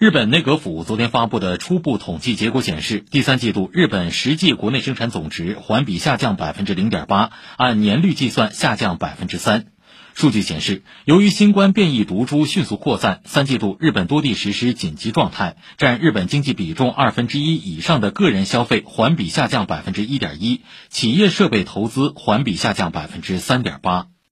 日本内阁府昨天发布的初步统计结果显示，第三季度日本实际国内生产总值环比下降百分之零点八，按年率计算下降百分之三。数据显示，由于新冠变异毒株迅速扩散，三季度日本多地实施紧急状态，占日本经济比重二分之一以上的个人消费环比下降百分之一点一，企业设备投资环比下降百分之三点八。